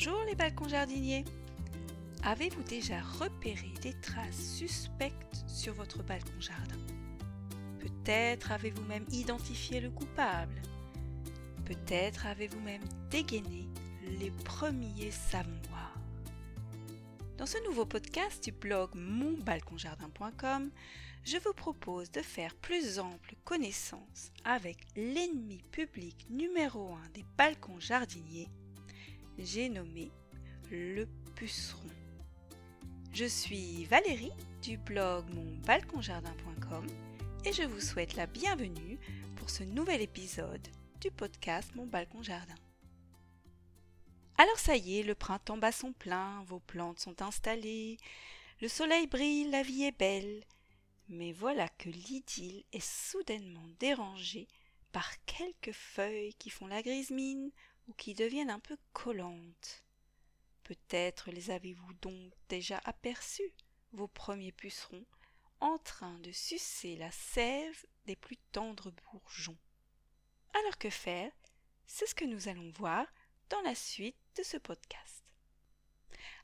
Bonjour les balcons jardiniers. Avez-vous déjà repéré des traces suspectes sur votre balcon jardin? Peut-être avez-vous même identifié le coupable. Peut-être avez-vous même dégainé les premiers savons noirs Dans ce nouveau podcast du blog monbalconjardin.com, je vous propose de faire plus ample connaissance avec l'ennemi public numéro un des balcons jardiniers, j'ai nommé le puceron. Je suis Valérie du blog monbalconjardin.com et je vous souhaite la bienvenue pour ce nouvel épisode du podcast Mon Balcon Jardin. Alors ça y est, le printemps bat son plein, vos plantes sont installées, le soleil brille, la vie est belle. Mais voilà que l'idylle est soudainement dérangée par quelques feuilles qui font la grise mine ou qui deviennent un peu collantes. Peut-être les avez-vous donc déjà aperçus, vos premiers pucerons, en train de sucer la sève des plus tendres bourgeons. Alors que faire? C'est ce que nous allons voir dans la suite de ce podcast.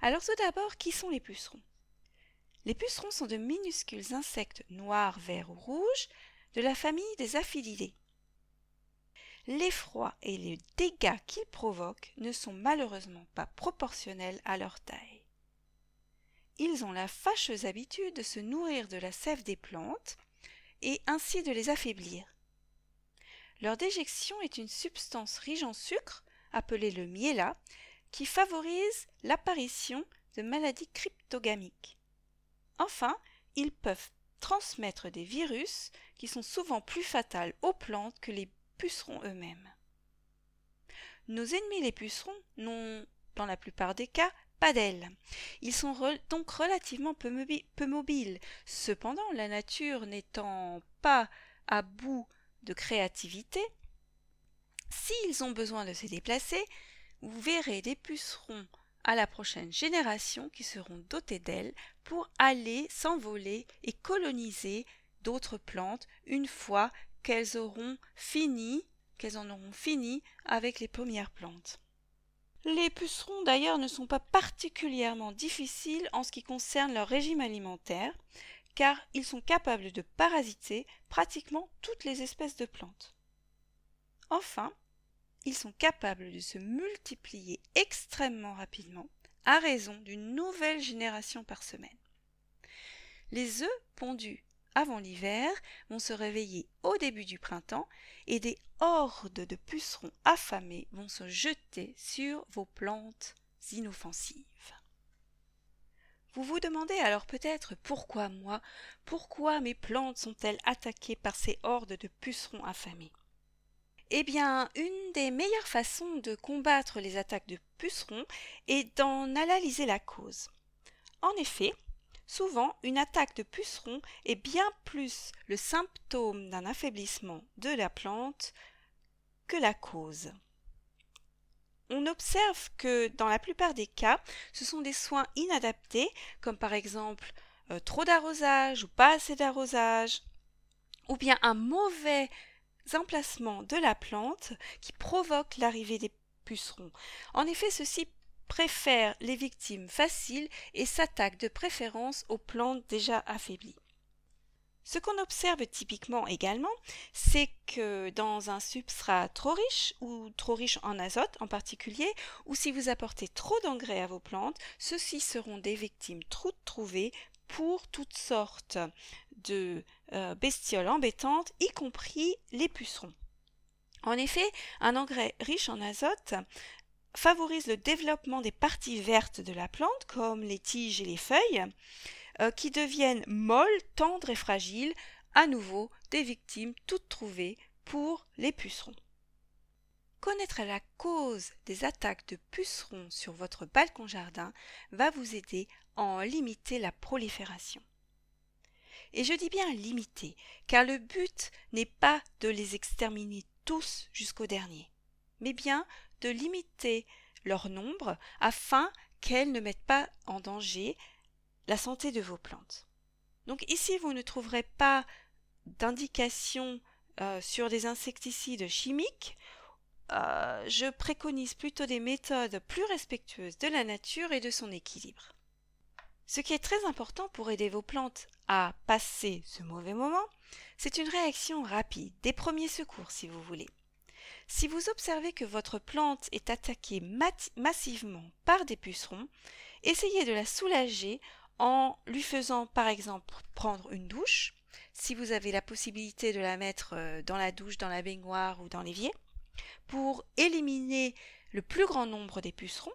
Alors tout d'abord, qui sont les pucerons? Les pucerons sont de minuscules insectes noirs, verts ou rouges de la famille des aphilidés l'effroi et les dégâts qu'ils provoquent ne sont malheureusement pas proportionnels à leur taille. Ils ont la fâcheuse habitude de se nourrir de la sève des plantes et ainsi de les affaiblir. Leur déjection est une substance riche en sucre, appelée le miella, qui favorise l'apparition de maladies cryptogamiques. Enfin, ils peuvent transmettre des virus qui sont souvent plus fatals aux plantes que les pucerons eux-mêmes. Nos ennemis les pucerons n'ont, dans la plupart des cas, pas d'ailes. Ils sont donc relativement peu, peu mobiles. Cependant, la nature n'étant pas à bout de créativité, s'ils ont besoin de se déplacer, vous verrez des pucerons à la prochaine génération qui seront dotés d'ailes pour aller s'envoler et coloniser d'autres plantes une fois qu'elles auront fini, qu'elles en auront fini avec les premières plantes. Les pucerons d'ailleurs ne sont pas particulièrement difficiles en ce qui concerne leur régime alimentaire, car ils sont capables de parasiter pratiquement toutes les espèces de plantes. Enfin, ils sont capables de se multiplier extrêmement rapidement, à raison d'une nouvelle génération par semaine. Les œufs pondus avant l'hiver vont se réveiller au début du printemps et des hordes de pucerons affamés vont se jeter sur vos plantes inoffensives. Vous vous demandez alors peut-être pourquoi moi, pourquoi mes plantes sont-elles attaquées par ces hordes de pucerons affamés? Eh bien, une des meilleures façons de combattre les attaques de pucerons est d'en analyser la cause. En effet, Souvent, une attaque de puceron est bien plus le symptôme d'un affaiblissement de la plante que la cause. On observe que dans la plupart des cas, ce sont des soins inadaptés, comme par exemple euh, trop d'arrosage ou pas assez d'arrosage, ou bien un mauvais emplacement de la plante qui provoque l'arrivée des pucerons. En effet, ceci préfère les victimes faciles et s'attaque de préférence aux plantes déjà affaiblies. Ce qu'on observe typiquement également, c'est que dans un substrat trop riche ou trop riche en azote en particulier, ou si vous apportez trop d'engrais à vos plantes, ceux-ci seront des victimes trouvées pour toutes sortes de euh, bestioles embêtantes, y compris les pucerons. En effet, un engrais riche en azote favorise le développement des parties vertes de la plante, comme les tiges et les feuilles, euh, qui deviennent molles, tendres et fragiles, à nouveau des victimes toutes trouvées pour les pucerons. Connaître la cause des attaques de pucerons sur votre balcon jardin va vous aider à en limiter la prolifération. Et je dis bien limiter, car le but n'est pas de les exterminer tous jusqu'au dernier, mais bien de limiter leur nombre afin qu'elles ne mettent pas en danger la santé de vos plantes. Donc ici, vous ne trouverez pas d'indication euh, sur des insecticides chimiques euh, je préconise plutôt des méthodes plus respectueuses de la nature et de son équilibre. Ce qui est très important pour aider vos plantes à passer ce mauvais moment, c'est une réaction rapide, des premiers secours si vous voulez. Si vous observez que votre plante est attaquée massivement par des pucerons, essayez de la soulager en lui faisant par exemple prendre une douche, si vous avez la possibilité de la mettre euh, dans la douche, dans la baignoire ou dans l'évier, pour éliminer le plus grand nombre des pucerons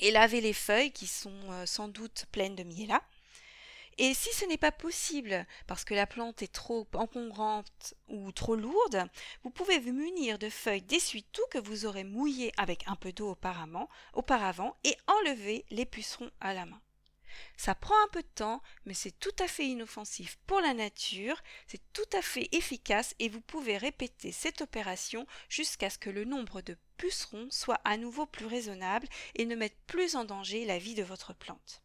et laver les feuilles qui sont euh, sans doute pleines de miella. Et si ce n'est pas possible parce que la plante est trop encombrante ou trop lourde, vous pouvez vous munir de feuilles d'essuie-tout que vous aurez mouillées avec un peu d'eau auparavant, auparavant et enlever les pucerons à la main. Ça prend un peu de temps, mais c'est tout à fait inoffensif pour la nature, c'est tout à fait efficace et vous pouvez répéter cette opération jusqu'à ce que le nombre de pucerons soit à nouveau plus raisonnable et ne mette plus en danger la vie de votre plante.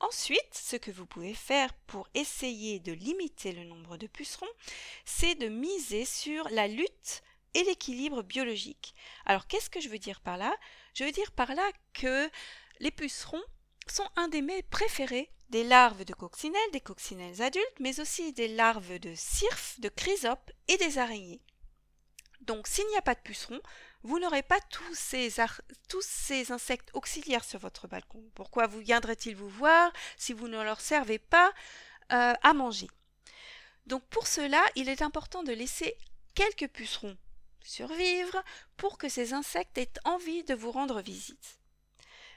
Ensuite, ce que vous pouvez faire pour essayer de limiter le nombre de pucerons, c'est de miser sur la lutte et l'équilibre biologique. Alors qu'est-ce que je veux dire par là? Je veux dire par là que les pucerons sont un des mets préférés des larves de coccinelles, des coccinelles adultes, mais aussi des larves de cirphes, de chrysopes et des araignées. Donc s'il n'y a pas de pucerons, vous n'aurez pas tous ces, insectes auxiliaires sur votre balcon. Pourquoi vous viendraient-ils vous voir si vous ne leur servez pas euh, à manger? Donc pour cela, il est important de laisser quelques pucerons survivre pour que ces insectes aient envie de vous rendre visite.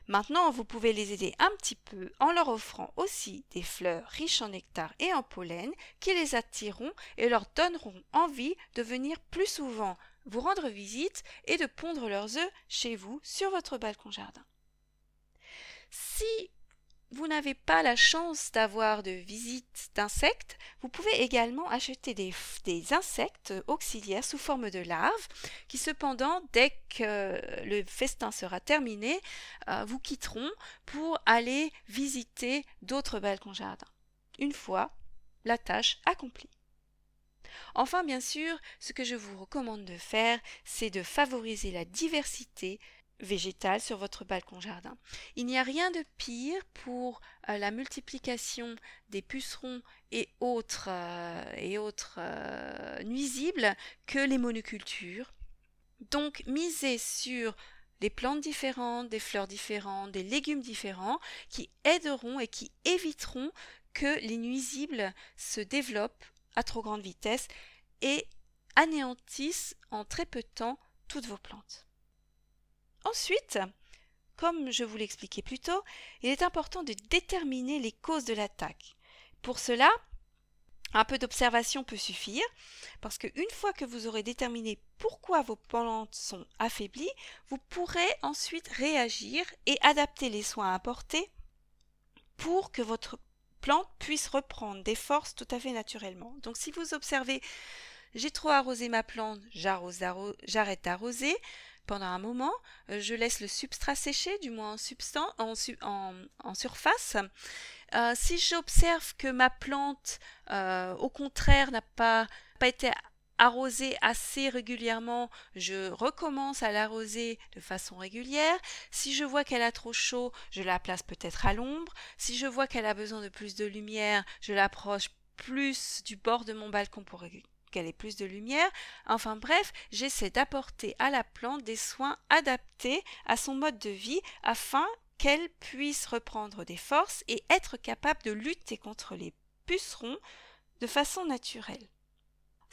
Maintenant, vous pouvez les aider un petit peu en leur offrant aussi des fleurs riches en nectar et en pollen qui les attireront et leur donneront envie de venir plus souvent vous rendre visite et de pondre leurs œufs chez vous sur votre balcon jardin. Si vous n'avez pas la chance d'avoir de visites d'insectes, vous pouvez également acheter des, insectes auxiliaires sous forme de larves qui cependant, dès que le festin sera terminé, euh, vous quitteront pour aller visiter d'autres balcons jardins. Une fois la tâche accomplie. Enfin, bien sûr, ce que je vous recommande de faire, c'est de favoriser la diversité sur votre balcon jardin. Il n'y a rien de pire pour euh, la multiplication des pucerons et autres, euh, euh, nuisibles que les monocultures. Donc misez sur des plantes différentes, des fleurs différentes, des légumes différents qui aideront et qui éviteront que les nuisibles se développent à trop grande vitesse et anéantissent en très peu de temps toutes vos plantes. Ensuite, comme je vous l'expliquais plus tôt, il est important de déterminer les causes de l'attaque. Pour cela, un peu d'observation peut suffire, parce qu'une fois que vous aurez déterminé pourquoi vos plantes sont affaiblies, vous pourrez ensuite réagir et adapter les soins à apporter pour que votre plante puisse reprendre des forces tout à fait naturellement. Donc si vous observez j'ai trop arrosé ma plante, j'arrête d'arroser, pendant un moment, euh, je laisse le substrat sécher, du moins en, surface. Euh, si j'observe que ma plante, euh, au contraire, n'a pas, pas été arrosée assez régulièrement, je recommence à l'arroser de façon régulière. Si je vois qu'elle a trop chaud, je la place peut-être à l'ombre. Si je vois qu'elle a besoin de plus de lumière, je l'approche plus du bord de mon balcon pour qu'elle ait plus de lumière. Enfin bref, j'essaie d'apporter à la plante des soins adaptés à son mode de vie afin qu'elle puisse reprendre des forces et être capable de lutter contre les pucerons de façon naturelle.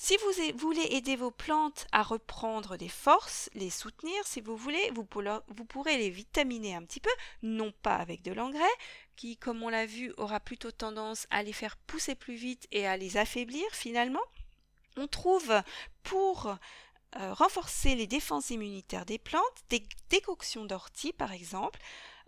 Si vous voulez aider vos plantes à reprendre des forces, les soutenir si vous voulez, vous, pourrez les vitaminer un petit peu, non pas avec de l'engrais, qui, comme on l'a vu, aura plutôt tendance à les faire pousser plus vite et à les affaiblir finalement, on trouve pour euh, renforcer les défenses immunitaires des plantes des décoctions d'ortie par exemple,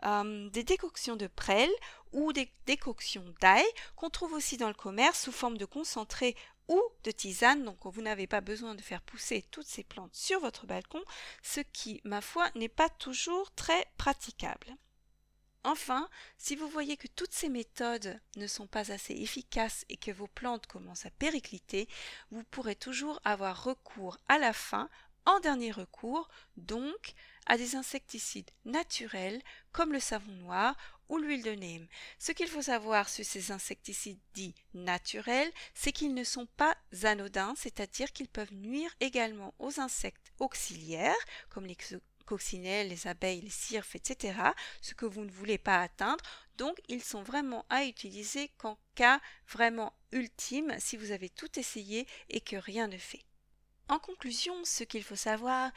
euh, des décoctions de prêle ou des décoctions d'ail qu'on trouve aussi dans le commerce sous forme de concentré ou de tisane, donc vous n'avez pas besoin de faire pousser toutes ces plantes sur votre balcon, ce qui, ma foi, n'est pas toujours très praticable. Enfin, si vous voyez que toutes ces méthodes ne sont pas assez efficaces et que vos plantes commencent à péricliter, vous pourrez toujours avoir recours à la fin en dernier recours, donc, à des insecticides naturels comme le savon noir ou l'huile de neem. Ce qu'il faut savoir sur ces insecticides dits naturels, c'est qu'ils ne sont pas anodins, c'est-à-dire qu'ils peuvent nuire également aux insectes auxiliaires, comme les les abeilles, les cirfes, etc., ce que vous ne voulez pas atteindre. Donc, ils sont vraiment à utiliser qu'en cas vraiment ultime, si vous avez tout essayé et que rien ne fait. En conclusion, ce qu'il faut savoir,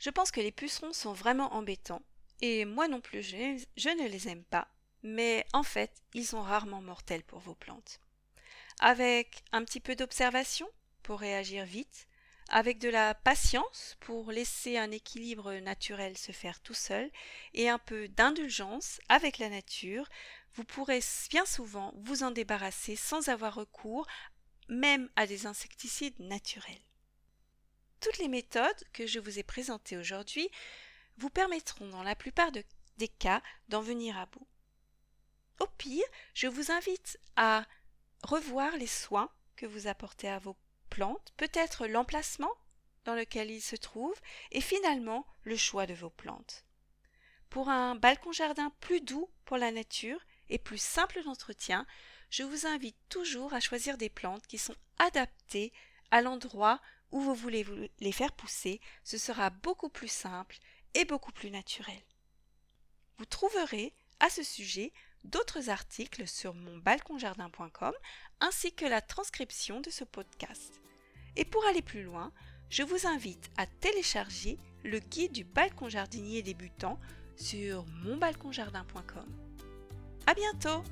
je pense que les pucerons sont vraiment embêtants, et moi non plus je ne les aime pas, mais en fait, ils sont rarement mortels pour vos plantes. Avec un petit peu d'observation pour réagir vite, avec de la patience pour laisser un équilibre naturel se faire tout seul, et un peu d'indulgence avec la nature, vous pourrez bien souvent vous en débarrasser sans avoir recours même à des insecticides naturels. Toutes les méthodes que je vous ai présentées aujourd'hui vous permettront dans la plupart des cas d'en venir à bout. Au pire, je vous invite à revoir les soins que vous apportez à vos peut-être l'emplacement dans lequel ils se trouvent, et finalement le choix de vos plantes. Pour un balcon jardin plus doux pour la nature et plus simple d'entretien, je vous invite toujours à choisir des plantes qui sont adaptées à l'endroit où vous voulez les faire pousser, ce sera beaucoup plus simple et beaucoup plus naturel. Vous trouverez à ce sujet d'autres articles sur monbalconjardin.com ainsi que la transcription de ce podcast. Et pour aller plus loin, je vous invite à télécharger le guide du balcon jardinier débutant sur monbalconjardin.com. À bientôt!